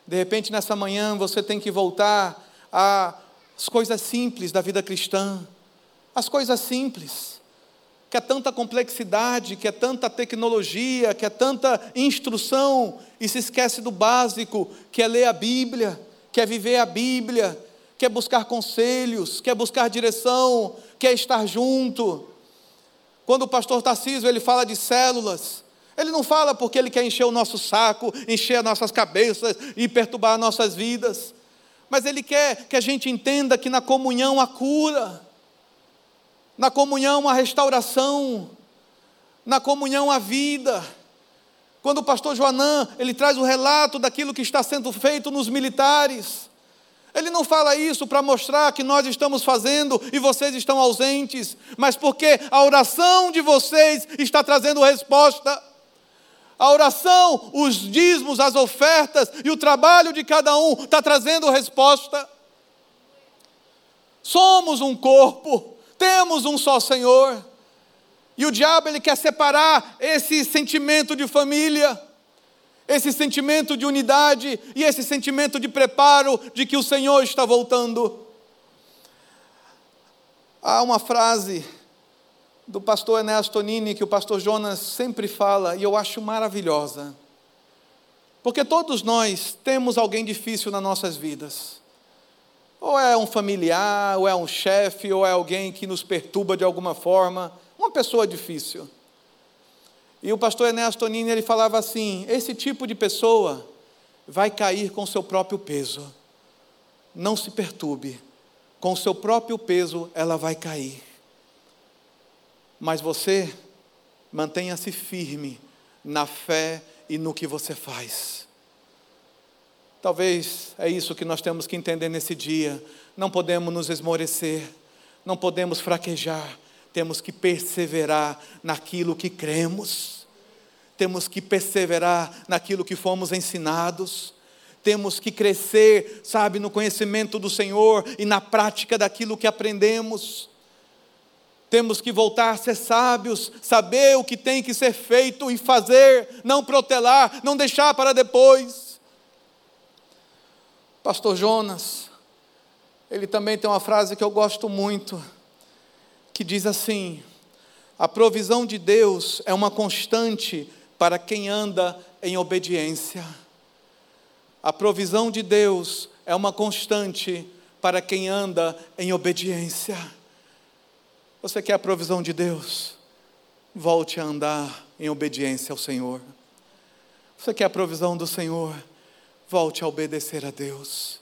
De repente, nessa manhã, você tem que voltar às coisas simples da vida cristã. As coisas simples. Que é tanta complexidade, que é tanta tecnologia, que é tanta instrução, e se esquece do básico, que é ler a Bíblia, que é viver a Bíblia, quer buscar conselhos, quer buscar direção, quer estar junto. Quando o pastor Tarcísio ele fala de células, ele não fala porque ele quer encher o nosso saco, encher as nossas cabeças e perturbar nossas vidas, mas ele quer que a gente entenda que na comunhão há cura, na comunhão há restauração, na comunhão há vida. Quando o pastor Joanã, ele traz o relato daquilo que está sendo feito nos militares, ele não fala isso para mostrar que nós estamos fazendo e vocês estão ausentes, mas porque a oração de vocês está trazendo resposta. A oração, os dízimos, as ofertas e o trabalho de cada um está trazendo resposta. Somos um corpo, temos um só Senhor. E o diabo ele quer separar esse sentimento de família esse sentimento de unidade e esse sentimento de preparo de que o Senhor está voltando. Há uma frase do pastor Enéas Tonini que o pastor Jonas sempre fala e eu acho maravilhosa. Porque todos nós temos alguém difícil nas nossas vidas. Ou é um familiar, ou é um chefe, ou é alguém que nos perturba de alguma forma, uma pessoa difícil. E o pastor Enéas Tonini ele falava assim: esse tipo de pessoa vai cair com seu próprio peso. Não se perturbe, com seu próprio peso ela vai cair. Mas você mantenha-se firme na fé e no que você faz. Talvez é isso que nós temos que entender nesse dia. Não podemos nos esmorecer, não podemos fraquejar, temos que perseverar naquilo que cremos, temos que perseverar naquilo que fomos ensinados, temos que crescer, sabe, no conhecimento do Senhor e na prática daquilo que aprendemos. Temos que voltar a ser sábios, saber o que tem que ser feito e fazer, não protelar, não deixar para depois. Pastor Jonas, ele também tem uma frase que eu gosto muito que diz assim: A provisão de Deus é uma constante para quem anda em obediência. A provisão de Deus é uma constante para quem anda em obediência. Você quer a provisão de Deus? Volte a andar em obediência ao Senhor. Você quer a provisão do Senhor? Volte a obedecer a Deus.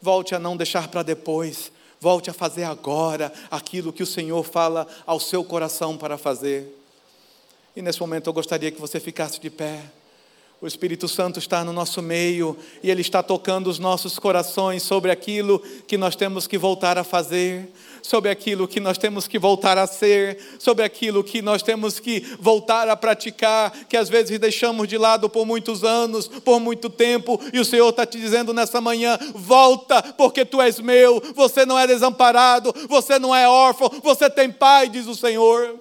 Volte a não deixar para depois. Volte a fazer agora aquilo que o Senhor fala ao seu coração para fazer. E nesse momento eu gostaria que você ficasse de pé. O Espírito Santo está no nosso meio e Ele está tocando os nossos corações sobre aquilo que nós temos que voltar a fazer, sobre aquilo que nós temos que voltar a ser, sobre aquilo que nós temos que voltar a praticar, que às vezes deixamos de lado por muitos anos, por muito tempo, e o Senhor está te dizendo nessa manhã: volta, porque tu és meu, você não é desamparado, você não é órfão, você tem pai, diz o Senhor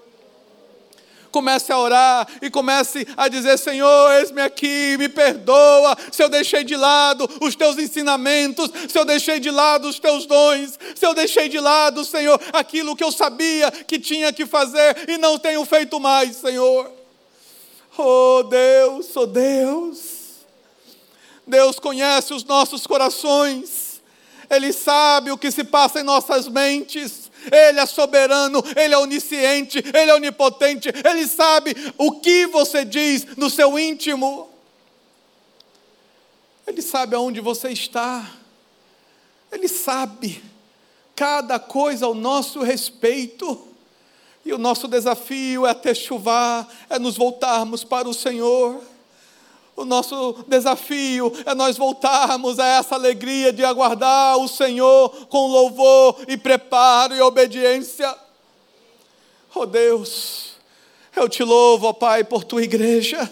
comece a orar e comece a dizer: Senhor, eis-me aqui, me perdoa se eu deixei de lado os teus ensinamentos, se eu deixei de lado os teus dons, se eu deixei de lado, Senhor, aquilo que eu sabia que tinha que fazer e não tenho feito mais, Senhor. Oh Deus, oh Deus. Deus conhece os nossos corações, Ele sabe o que se passa em nossas mentes. Ele é soberano, Ele é onisciente, Ele é onipotente, Ele sabe o que você diz no seu íntimo. Ele sabe aonde você está, Ele sabe cada coisa ao nosso respeito. E o nosso desafio é ter chuvar, é nos voltarmos para o Senhor. O nosso desafio é nós voltarmos a essa alegria de aguardar o Senhor com louvor e preparo e obediência. Oh Deus, eu te louvo, ó Pai, por tua igreja.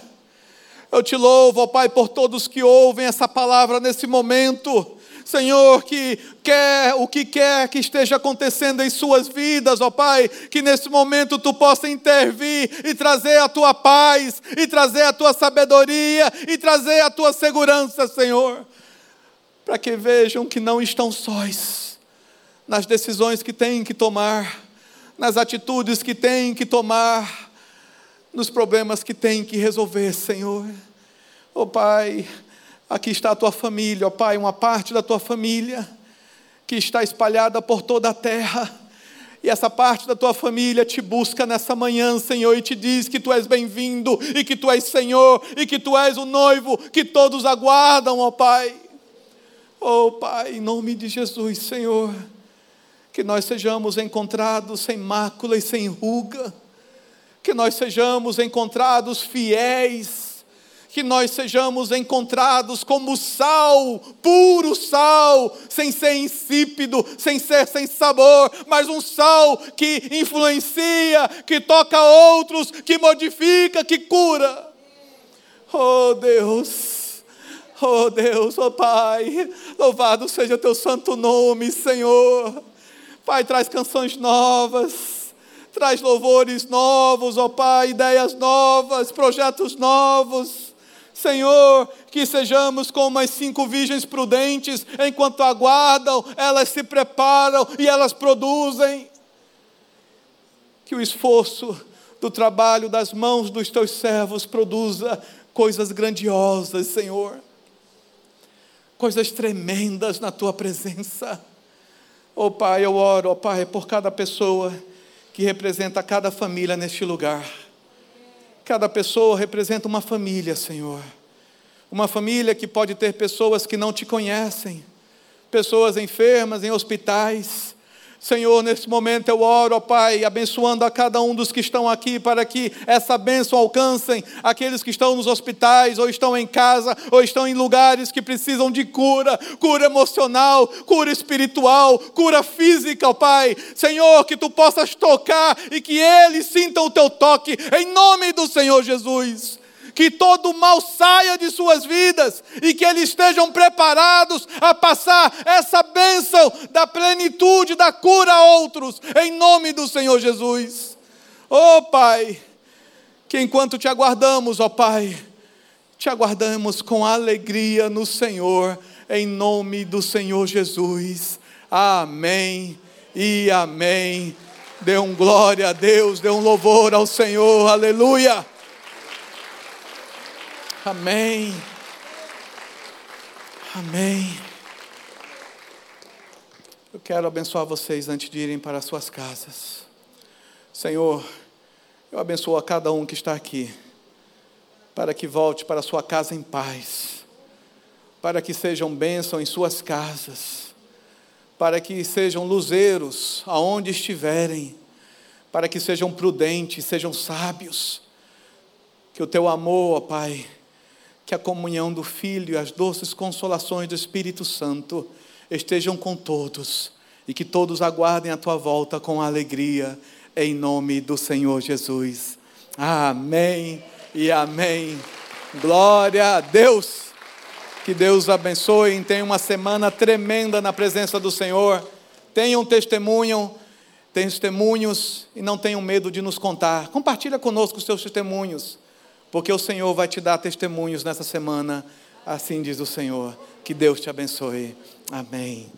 Eu te louvo, ó Pai, por todos que ouvem essa palavra nesse momento. Senhor, que quer o que quer que esteja acontecendo em suas vidas, ó Pai, que nesse momento tu possa intervir e trazer a tua paz, e trazer a tua sabedoria, e trazer a tua segurança, Senhor, para que vejam que não estão sós nas decisões que têm que tomar, nas atitudes que têm que tomar, nos problemas que têm que resolver, Senhor. Ó Pai, Aqui está a tua família, ó Pai, uma parte da tua família que está espalhada por toda a terra. E essa parte da tua família te busca nessa manhã, Senhor, e te diz que tu és bem-vindo, e que tu és Senhor, e que tu és o noivo que todos aguardam, ó Pai. Oh Pai, em nome de Jesus, Senhor, que nós sejamos encontrados sem mácula e sem ruga, que nós sejamos encontrados fiéis, que nós sejamos encontrados como sal, puro sal, sem ser insípido, sem ser sem sabor, mas um sal que influencia, que toca outros, que modifica, que cura. Oh Deus, oh Deus, oh Pai, louvado seja o teu santo nome, Senhor. Pai, traz canções novas traz louvores novos, ó oh Pai, ideias novas, projetos novos. Senhor, que sejamos como as cinco virgens prudentes, enquanto aguardam, elas se preparam e elas produzem. Que o esforço do trabalho das mãos dos teus servos produza coisas grandiosas, Senhor, coisas tremendas na tua presença. Oh Pai, eu oro, oh Pai, por cada pessoa que representa cada família neste lugar. Cada pessoa representa uma família, Senhor. Uma família que pode ter pessoas que não te conhecem, pessoas enfermas em hospitais. Senhor, nesse momento eu oro, ó Pai, abençoando a cada um dos que estão aqui, para que essa bênção alcancem aqueles que estão nos hospitais, ou estão em casa, ou estão em lugares que precisam de cura, cura emocional, cura espiritual, cura física, ó Pai. Senhor, que tu possas tocar e que eles sintam o teu toque, em nome do Senhor Jesus que todo mal saia de suas vidas e que eles estejam preparados a passar essa bênção da plenitude, da cura a outros, em nome do Senhor Jesus. Oh Pai, que enquanto te aguardamos, ó oh, Pai, te aguardamos com alegria no Senhor, em nome do Senhor Jesus. Amém e amém Dê um glória a Deus, dê um louvor ao Senhor, aleluia. Amém. Amém. Eu quero abençoar vocês antes de irem para suas casas. Senhor, eu abençoo a cada um que está aqui, para que volte para sua casa em paz, para que sejam bênção em suas casas, para que sejam luzeiros aonde estiverem, para que sejam prudentes, sejam sábios, que o teu amor, ó Pai, que a comunhão do Filho e as doces consolações do Espírito Santo estejam com todos e que todos aguardem a tua volta com alegria, em nome do Senhor Jesus. Amém e amém. Glória a Deus. Que Deus abençoe tenha uma semana tremenda na presença do Senhor. Tenham testemunho, testemunhos e não tenham medo de nos contar. Compartilha conosco os seus testemunhos, porque o Senhor vai te dar testemunhos nessa semana. Assim diz o Senhor. Que Deus te abençoe. Amém.